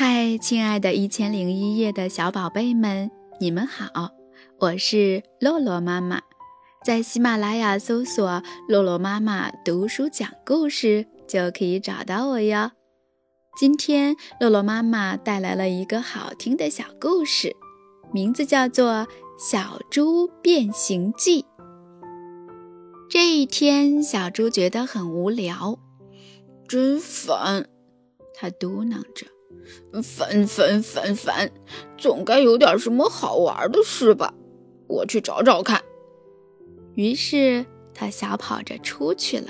嗨，亲爱的《一千零一夜》的小宝贝们，你们好！我是洛洛妈妈，在喜马拉雅搜索“洛洛妈妈读书讲故事”就可以找到我哟。今天，洛洛妈妈带来了一个好听的小故事，名字叫做《小猪变形记》。这一天，小猪觉得很无聊，真烦，他嘟囔着。烦烦烦烦，总该有点什么好玩的事吧？我去找找看。于是他小跑着出去了。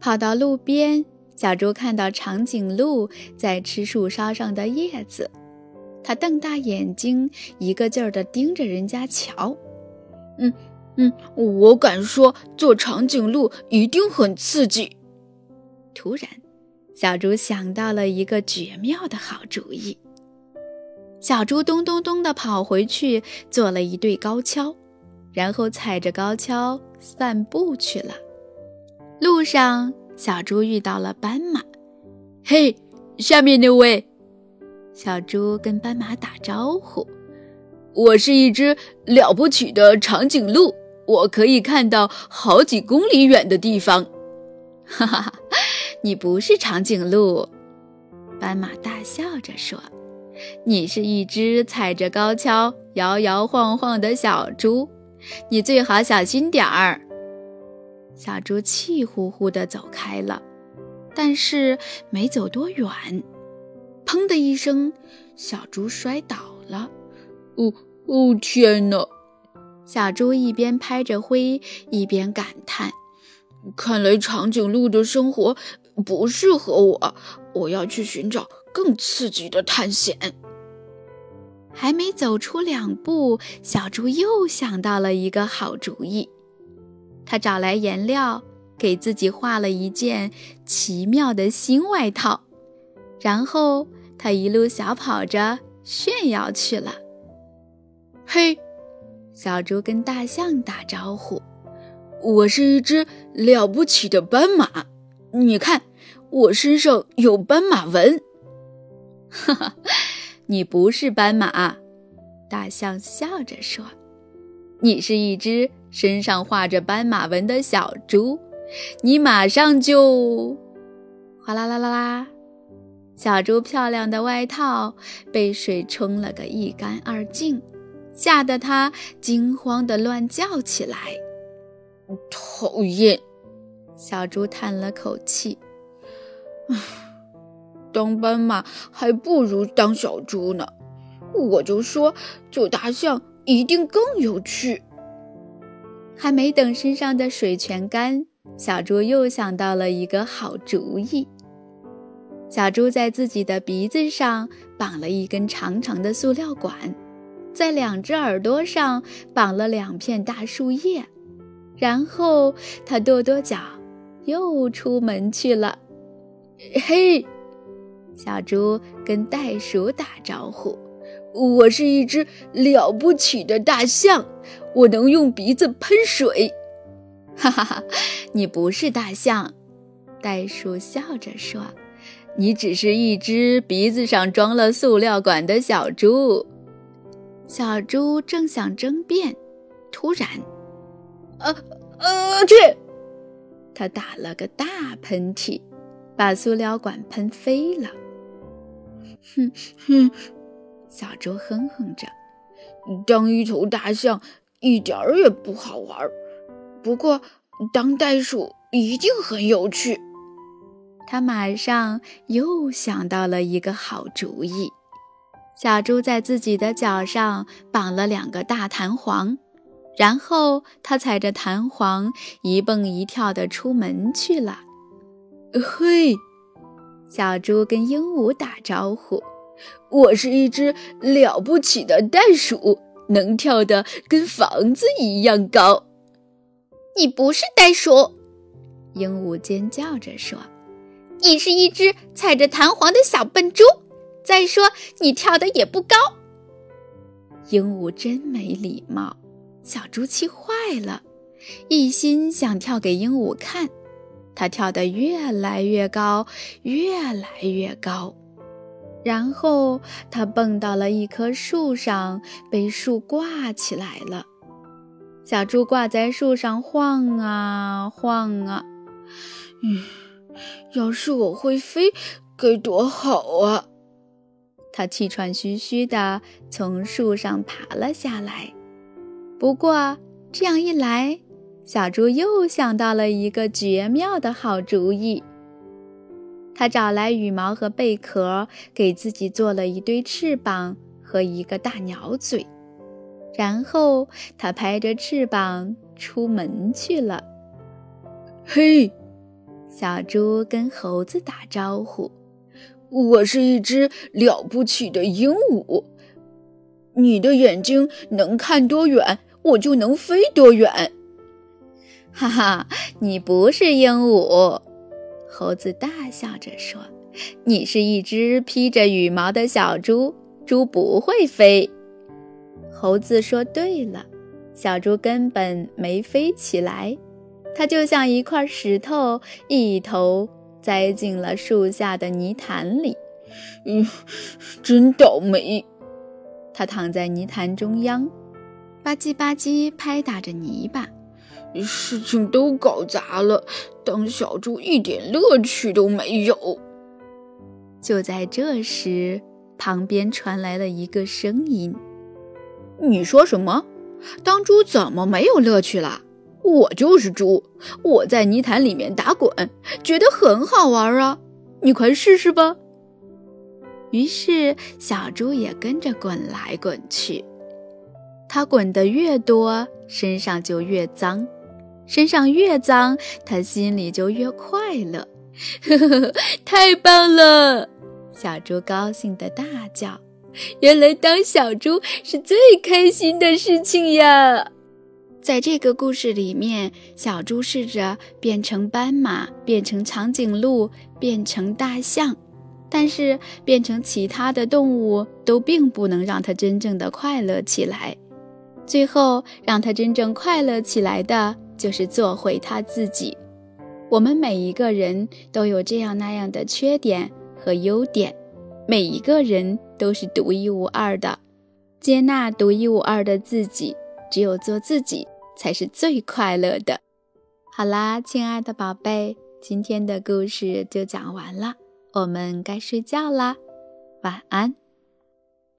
跑到路边，小猪看到长颈鹿在吃树梢上的叶子，它瞪大眼睛，一个劲儿地盯着人家瞧。嗯嗯，我敢说，做长颈鹿一定很刺激。突然。小猪想到了一个绝妙的好主意。小猪咚咚咚地跑回去，做了一对高跷，然后踩着高跷散步去了。路上，小猪遇到了斑马。“嘿，下面那位！”小猪跟斑马打招呼，“我是一只了不起的长颈鹿，我可以看到好几公里远的地方。”哈哈哈。你不是长颈鹿，斑马大笑着说：“你是一只踩着高跷摇摇晃晃的小猪，你最好小心点儿。”小猪气呼呼地走开了，但是没走多远，砰的一声，小猪摔倒了。“哦哦，天哪！”小猪一边拍着灰，一边感叹：“看来长颈鹿的生活……”不适合我，我要去寻找更刺激的探险。还没走出两步，小猪又想到了一个好主意。他找来颜料，给自己画了一件奇妙的新外套，然后他一路小跑着炫耀去了。嘿，小猪跟大象打招呼：“我是一只了不起的斑马。”你看，我身上有斑马纹。哈哈，你不是斑马，大象笑着说：“你是一只身上画着斑马纹的小猪。你马上就……哗啦啦啦啦，小猪漂亮的外套被水冲了个一干二净，吓得它惊慌的乱叫起来。讨厌！小猪叹了口气：“唉，当斑马还不如当小猪呢。我就说，做大象一定更有趣。”还没等身上的水全干，小猪又想到了一个好主意。小猪在自己的鼻子上绑了一根长长的塑料管，在两只耳朵上绑了两片大树叶，然后它跺跺脚。又出门去了。嘿，小猪跟袋鼠打招呼：“我是一只了不起的大象，我能用鼻子喷水。”哈哈哈，你不是大象，袋鼠笑着说：“你只是一只鼻子上装了塑料管的小猪。”小猪正想争辩，突然，呃呃，去！他打了个大喷嚏，把塑料管喷飞了。哼哼，小猪哼哼着，当一头大象一点儿也不好玩，不过当袋鼠一定很有趣。他马上又想到了一个好主意。小猪在自己的脚上绑了两个大弹簧。然后他踩着弹簧一蹦一跳地出门去了。嘿，小猪跟鹦鹉打招呼：“我是一只了不起的袋鼠，能跳得跟房子一样高。”你不是袋鼠，鹦鹉尖叫着说：“你是一只踩着弹簧的小笨猪。再说你跳的也不高。”鹦鹉真没礼貌。小猪气坏了，一心想跳给鹦鹉看。它跳得越来越高，越来越高。然后它蹦到了一棵树上，被树挂起来了。小猪挂在树上晃啊晃啊，嗯，要是我会飞，该多好啊！他气喘吁吁地从树上爬了下来。不过这样一来，小猪又想到了一个绝妙的好主意。他找来羽毛和贝壳，给自己做了一对翅膀和一个大鸟嘴，然后他拍着翅膀出门去了。嘿，小猪跟猴子打招呼：“我是一只了不起的鹦鹉，你的眼睛能看多远，我就能飞多远。”哈哈，你不是鹦鹉。猴子大笑着说：“你是一只披着羽毛的小猪，猪不会飞。”猴子说：“对了，小猪根本没飞起来，它就像一块石头，一头栽进了树下的泥潭里。嗯，真倒霉。”它躺在泥潭中央，吧唧吧唧拍打着泥巴。事情都搞砸了，当小猪一点乐趣都没有。就在这时，旁边传来了一个声音：“你说什么？当猪怎么没有乐趣了？我就是猪，我在泥潭里面打滚，觉得很好玩啊！你快试试吧。”于是，小猪也跟着滚来滚去。它滚得越多，身上就越脏。身上越脏，它心里就越快乐。呵呵，太棒了！小猪高兴地大叫：“原来当小猪是最开心的事情呀！”在这个故事里面，小猪试着变成斑马，变成长颈鹿，变成大象，但是变成其他的动物都并不能让它真正的快乐起来。最后，让他真正快乐起来的。就是做回他自己。我们每一个人都有这样那样的缺点和优点，每一个人都是独一无二的。接纳独一无二的自己，只有做自己才是最快乐的。好啦，亲爱的宝贝，今天的故事就讲完了，我们该睡觉啦，晚安。